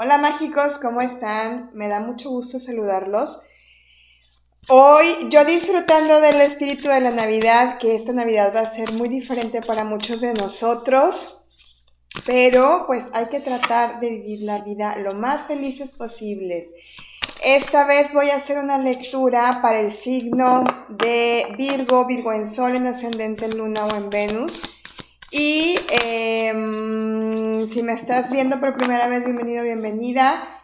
Hola mágicos, ¿cómo están? Me da mucho gusto saludarlos. Hoy yo disfrutando del espíritu de la Navidad, que esta Navidad va a ser muy diferente para muchos de nosotros, pero pues hay que tratar de vivir la vida lo más felices posibles. Esta vez voy a hacer una lectura para el signo de Virgo, Virgo en Sol, en ascendente en Luna o en Venus. Y si me estás viendo por primera vez, bienvenido, bienvenida.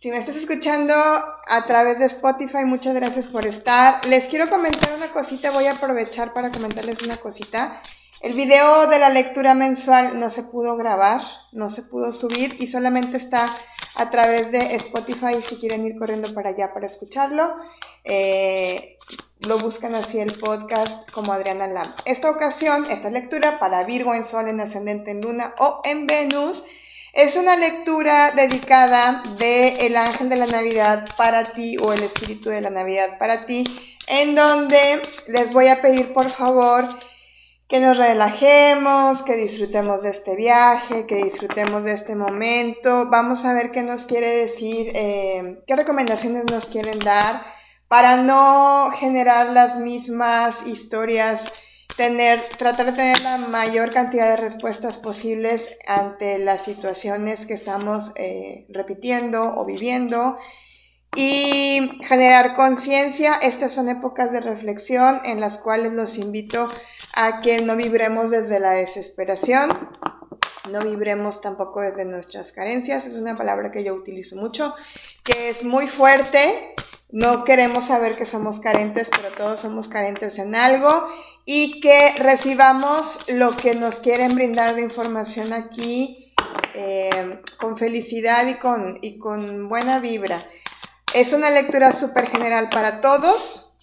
Si me estás escuchando a través de Spotify, muchas gracias por estar. Les quiero comentar una cosita, voy a aprovechar para comentarles una cosita. El video de la lectura mensual no se pudo grabar, no se pudo subir y solamente está a través de Spotify si quieren ir corriendo para allá para escucharlo. Eh, lo buscan así el podcast como Adriana Lam. Esta ocasión, esta lectura para Virgo en Sol, en Ascendente en Luna o en Venus, es una lectura dedicada de el ángel de la Navidad para ti o el espíritu de la Navidad para ti, en donde les voy a pedir por favor que nos relajemos, que disfrutemos de este viaje, que disfrutemos de este momento. Vamos a ver qué nos quiere decir, eh, qué recomendaciones nos quieren dar para no generar las mismas historias, tener, tratar de tener la mayor cantidad de respuestas posibles ante las situaciones que estamos eh, repitiendo o viviendo y generar conciencia. Estas son épocas de reflexión en las cuales los invito a que no vibremos desde la desesperación, no vibremos tampoco desde nuestras carencias. Es una palabra que yo utilizo mucho, que es muy fuerte. No queremos saber que somos carentes, pero todos somos carentes en algo y que recibamos lo que nos quieren brindar de información aquí eh, con felicidad y con, y con buena vibra. Es una lectura súper general para todos.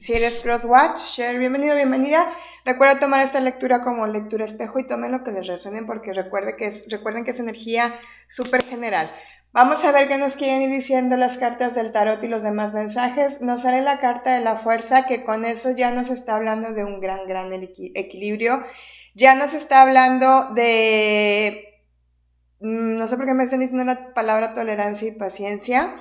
Si eres Crosswatch, share, bienvenido, bienvenida. Recuerda tomar esta lectura como lectura espejo y tomen lo que les resuene porque recuerde que es, recuerden que es energía súper general. Vamos a ver qué nos quieren ir diciendo las cartas del tarot y los demás mensajes. Nos sale la carta de la fuerza que con eso ya nos está hablando de un gran, gran equilibrio. Ya nos está hablando de... Mm, no sé por qué me están diciendo la palabra tolerancia y paciencia.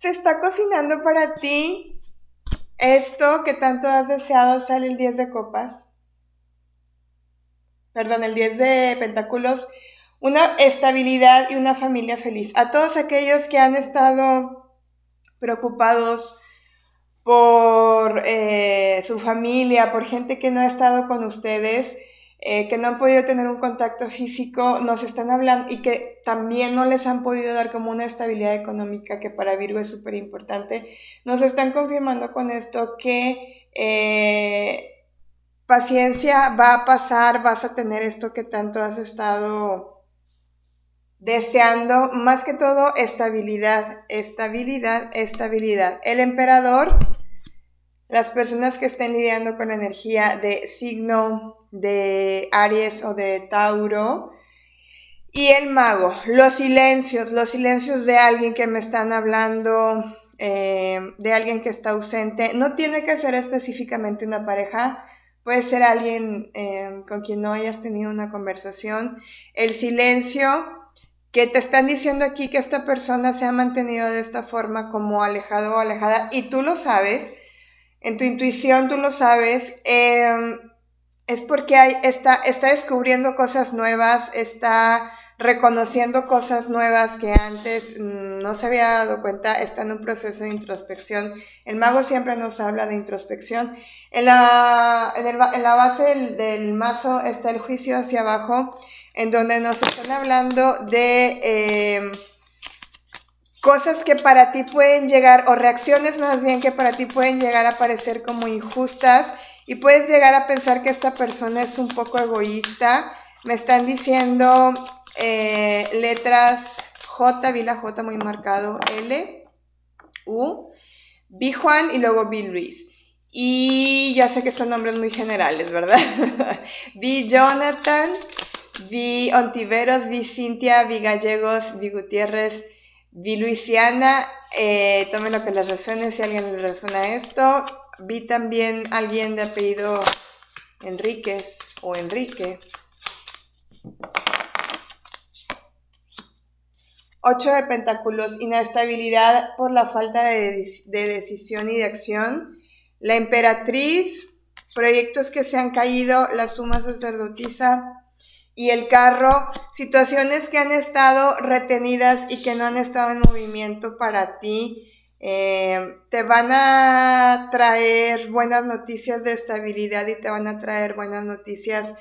Se está cocinando para ti esto que tanto has deseado sale el 10 de copas. Perdón, el 10 de pentáculos. Una estabilidad y una familia feliz. A todos aquellos que han estado preocupados por eh, su familia, por gente que no ha estado con ustedes, eh, que no han podido tener un contacto físico, nos están hablando y que también no les han podido dar como una estabilidad económica que para Virgo es súper importante, nos están confirmando con esto que eh, paciencia va a pasar, vas a tener esto que tanto has estado deseando, más que todo estabilidad, estabilidad, estabilidad. El emperador las personas que estén lidiando con energía de signo de Aries o de Tauro. Y el mago, los silencios, los silencios de alguien que me están hablando, eh, de alguien que está ausente. No tiene que ser específicamente una pareja, puede ser alguien eh, con quien no hayas tenido una conversación. El silencio que te están diciendo aquí que esta persona se ha mantenido de esta forma como alejado o alejada y tú lo sabes en tu intuición tú lo sabes, em, es porque hay, está, está descubriendo cosas nuevas, está reconociendo cosas nuevas que antes mm, no se había dado cuenta, está en un proceso de introspección. El mago siempre nos habla de introspección. En la, en la base del, mazo está el juicio hacia abajo, en donde nos están hablando de... Eh, cosas que para ti pueden llegar, o reacciones más bien que para ti pueden llegar a parecer como injustas y puedes llegar a pensar que esta persona es un poco egoísta. Me están diciendo eh, letras J, vi la J muy marcado, L, U, vi Juan y luego vi Luis. Y ya sé que son nombres muy generales, ¿verdad? vi Jonathan, vi Ontiveros, vi Cintia, vi Gallegos, vi Gutiérrez, Viluisiana, eh, tomen lo que les resuene, si alguien le resuena esto. Vi también alguien de apellido Enríquez o Enrique. 8 de pentáculos, inestabilidad por la falta de, de, decisión y de acción. La emperatriz, proyectos que se han caído, la suma sacerdotisa, y el carro, situaciones que han estado retenidas y que no han estado en movimiento para ti. Eh, te van a traer buenas noticias de estabilidad y te van a traer buenas noticias.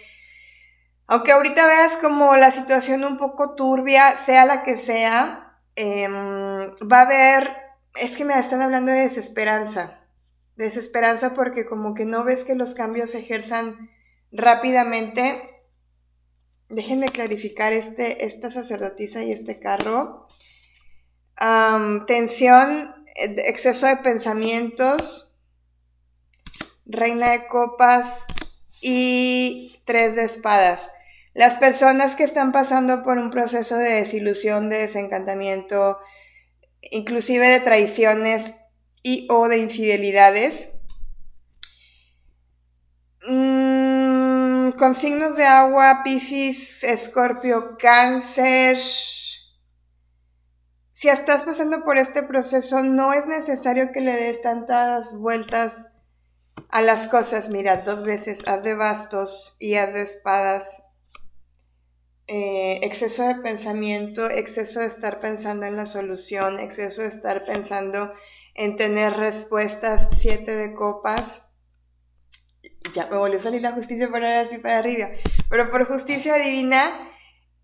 Aunque ahorita veas como la situación un poco turbia, sea la que sea, em, va a haber, es que me están hablando de desesperanza desesperanza porque como que no ves que los cambios se ejerzan rápidamente. Déjenme clarificar este, esta sacerdotisa y este carro. tensión, exceso de pensamientos, reina de copas y tres de espadas. Las personas que están pasando por un proceso de desilusión, de desencantamiento, inclusive de traiciones, y o de infidelidades. Mm, con signos de agua, Pisces, Escorpio, Cáncer. Si estás pasando por este proceso, no es necesario que le des tantas vueltas a las cosas. Mira, dos veces haz de bastos y haz de espadas. Eh, exceso de pensamiento, exceso de estar pensando en la solución, exceso de estar pensando en tener respuestas, siete de copas. Ya me volvió a salir la justicia para así para arriba. Pero por justicia divina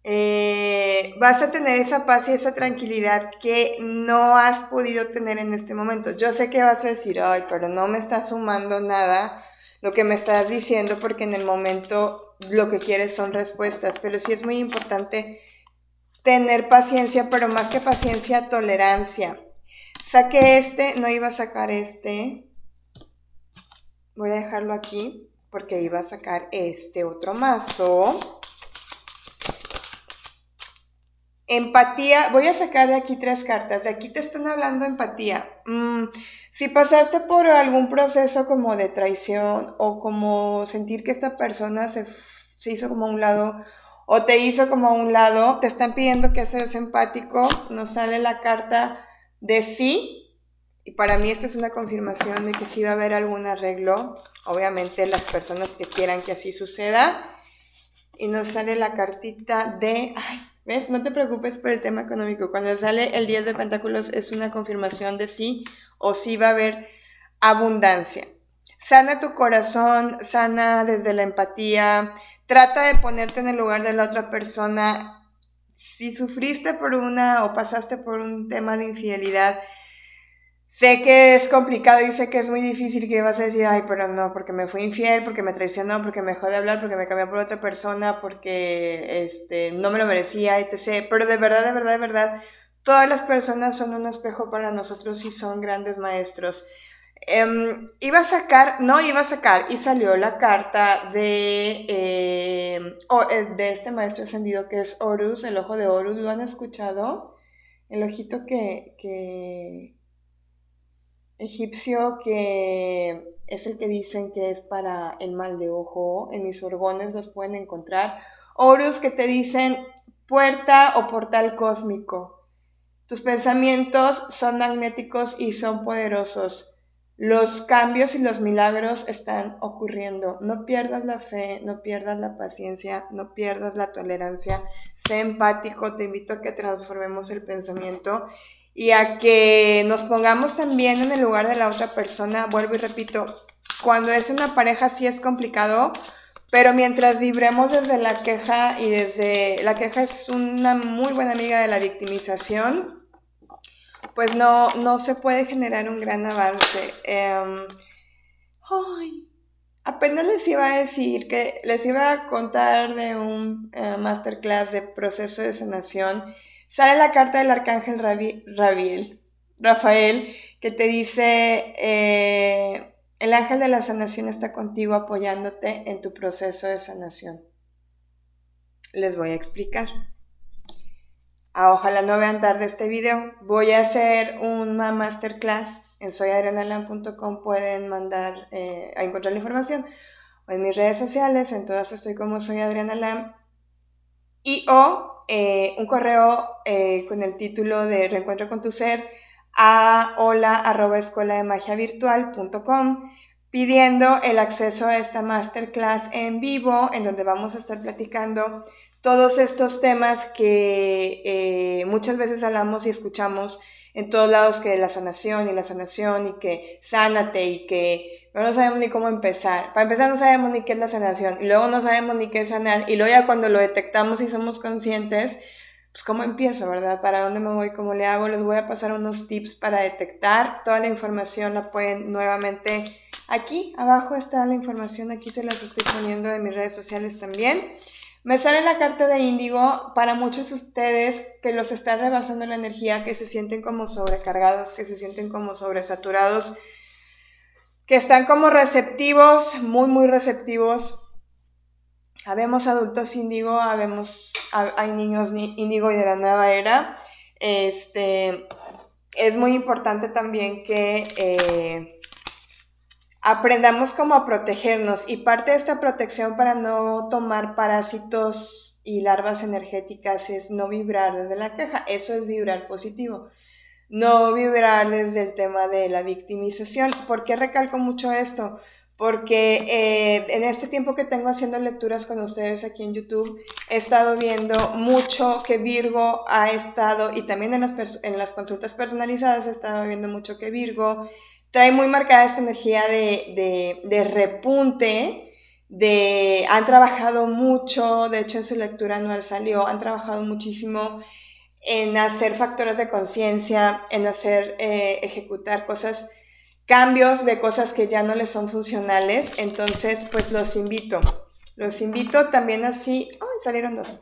eh, vas a tener esa paz y esa tranquilidad que no has podido tener en este momento. Yo sé que vas a decir, ay, pero no me está sumando nada lo que me estás diciendo porque en el momento lo que quieres son respuestas. Pero sí es muy importante tener paciencia, pero más que paciencia, tolerancia. Saqué este, no iba a sacar este. Voy a dejarlo aquí porque iba a sacar este otro mazo. Empatía, voy a sacar de aquí tres cartas. De aquí te están hablando empatía. Mm, si pasaste por algún proceso como de traición o como sentir que esta persona se, se hizo como a un lado o te hizo como a un lado, te están pidiendo que seas empático. Nos sale la carta de sí, y para mí esta es una confirmación de que sí va a haber algún arreglo, obviamente las personas que quieran que así suceda, y nos sale la cartita de, ay, ¿ves? No te preocupes por el tema económico, cuando sale el 10 de pentáculos es una confirmación de sí o sí va a haber abundancia. Sana tu corazón, sana desde la empatía, trata de ponerte en el lugar de la otra persona si sufriste por una o pasaste por un tema de infidelidad, sé que es complicado y sé que es muy difícil que vas a decir, ay, pero no, porque me fue infiel, porque me traicionó, porque me dejó de hablar, porque me cambió por otra persona, porque este, no me lo merecía, etc. Pero de verdad, de verdad, de verdad, todas las personas son un espejo para nosotros y son grandes maestros. Em, iba a sacar, no iba a sacar, y salió la carta de, em, eh, de este maestro ascendido que es Horus, el ojo de Horus. ¿Lo han escuchado? El ojito que, que egipcio que es el que dicen que es para el mal de ojo. En mis orgones los pueden encontrar. Horus que te dicen puerta o portal cósmico. Tus pensamientos son magnéticos y son poderosos. Los cambios y los milagros están ocurriendo. No pierdas la fe, no pierdas la paciencia, no pierdas la tolerancia. Sé empático, te invito a que transformemos el pensamiento y a que nos pongamos también en el lugar de la otra persona. Vuelvo y repito, cuando es una pareja sí es complicado, pero mientras vibremos desde la queja y desde la queja es una muy buena amiga de la victimización, pues no, no se puede generar un gran avance. Em, ay, apenas les iba a decir que les iba a contar de un eh, masterclass de proceso de sanación. Sale la carta del arcángel Rafael, que te dice, eh, el ángel de la sanación está contigo apoyándote en tu proceso de sanación. Les voy a explicar. Ojalá no vean tarde este video. Voy a hacer una masterclass en soyadrianalam.com. Pueden mandar eh, a encontrar la información. O en mis redes sociales, en todas estoy como soy Adriana Lam. Y o eh, un correo eh, con el título de Reencuentro con tu ser a hola arroba escuela de magia virtual.com pidiendo el acceso a esta masterclass en vivo en donde vamos a estar platicando todos estos temas que eh, muchas veces hablamos y escuchamos en todos lados que la sanación y la sanación y que sánate y que no sabemos ni cómo empezar. Para empezar no sabemos ni qué es la sanación y luego no sabemos ni qué es sanar y luego ya cuando lo detectamos y somos conscientes, pues cómo empiezo, ¿verdad? ¿Para dónde me voy? ¿Cómo le hago? Les voy a pasar unos tips para detectar. Toda la información la pueden nuevamente aquí, abajo está la información, aquí se las estoy poniendo en mis redes sociales también. Me sale la carta de índigo para muchos de ustedes que los está rebasando la energía, que se sienten como sobrecargados, que se sienten como sobresaturados, que están como receptivos, muy, muy receptivos habemos adultos índigo, hay niños índigo y de la nueva era. Este, es muy importante también que eh, aprendamos cómo a protegernos y parte de esta protección para no tomar parásitos y larvas energéticas es no vibrar desde la caja, eso es vibrar positivo. No vibrar desde el tema de la victimización. ¿Por qué recalco mucho esto? porque eh, en este tiempo que tengo haciendo lecturas con ustedes aquí en YouTube, he estado viendo mucho que Virgo ha estado, y también en las, en las consultas personalizadas he estado viendo mucho que Virgo trae muy marcada esta energía de, de, de repunte, de, han trabajado mucho, de hecho en su lectura anual salió, han trabajado muchísimo en hacer factores de conciencia, en hacer, eh, ejecutar cosas cambios de cosas que ya no les son funcionales. Entonces, pues los invito. Los invito también así. ¡Ay, salieron dos!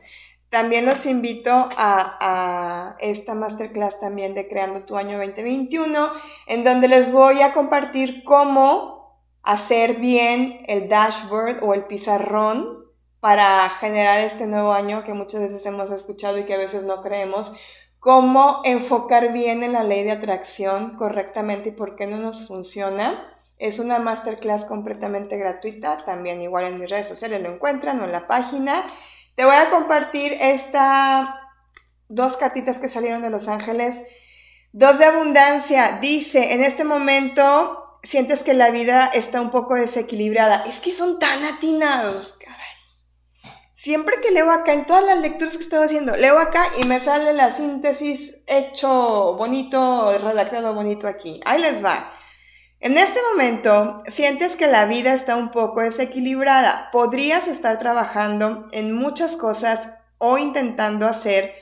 También los invito a, a, esta masterclass también de Creando tu año 2021, en donde les voy a compartir cómo hacer bien el dashboard o el pizarrón para generar este nuevo año que muchas veces hemos escuchado y que a veces no creemos, cómo enfocar bien en la ley de atracción correctamente y por qué no nos funciona. Es una masterclass completamente gratuita, también igual en mis redes sociales lo encuentran o en la página. Te voy a compartir estas dos cartitas que salieron de Los Ángeles. Dos de abundancia. Dice, en este momento sientes que la vida está un poco desequilibrada. Es que son tan atinados. Siempre que leo acá, en todas las lecturas que estoy haciendo, leo acá y me sale la síntesis hecho bonito, redactado bonito aquí. Ahí les va. En este momento, sientes que la vida está un poco desequilibrada. Podrías estar trabajando en muchas cosas o intentando hacer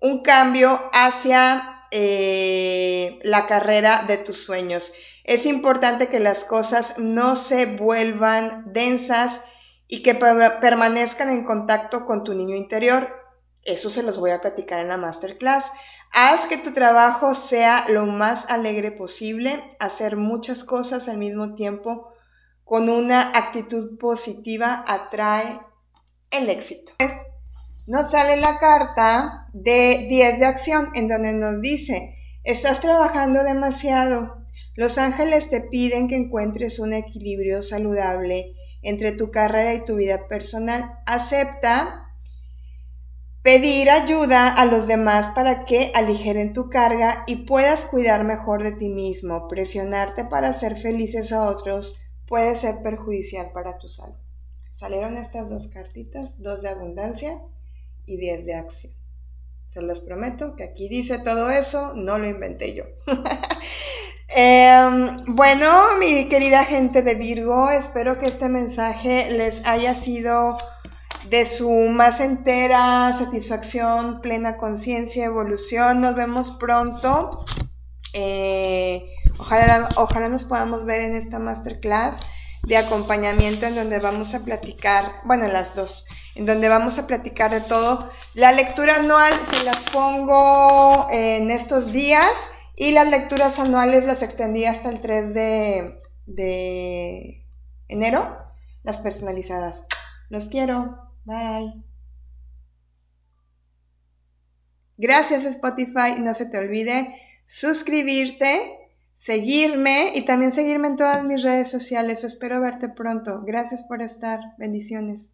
un cambio hacia eh, la carrera de tus sueños. Es importante que las cosas no se vuelvan densas y que permanezcan en contacto con tu niño interior. Eso se los voy a platicar en la masterclass. Haz que tu trabajo sea lo más alegre posible, hacer muchas cosas al mismo tiempo con una actitud positiva atrae el éxito. Nos sale la carta de 10 de acción en donde nos dice, estás trabajando demasiado. Los ángeles te piden que encuentres un equilibrio saludable entre tu carrera y tu vida personal. Acepta pedir ayuda a los demás para que aligeren tu carga y puedas cuidar mejor de ti mismo. Presionarte para hacer felices a otros puede ser perjudicial para tu salud. Salieron estas dos cartitas, dos de abundancia y diez de acción. Se los prometo que aquí dice todo eso, no lo inventé yo. Em, bueno, mi querida gente de Virgo, espero que este mensaje les haya sido de su más entera satisfacción, plena conciencia, evolución. Nos vemos pronto. Eh, ojalá, ojalá nos podamos ver en esta masterclass de acompañamiento en donde vamos a platicar, bueno, en las dos, en donde vamos a platicar de todo. La lectura anual se las pongo en estos días. Y las lecturas anuales las extendí hasta el 3 de, de enero, las personalizadas. Los quiero. Bye. Gracias Spotify. No se te olvide suscribirte, seguirme y también seguirme en todas mis redes sociales. Espero verte pronto. Gracias por estar. Bendiciones.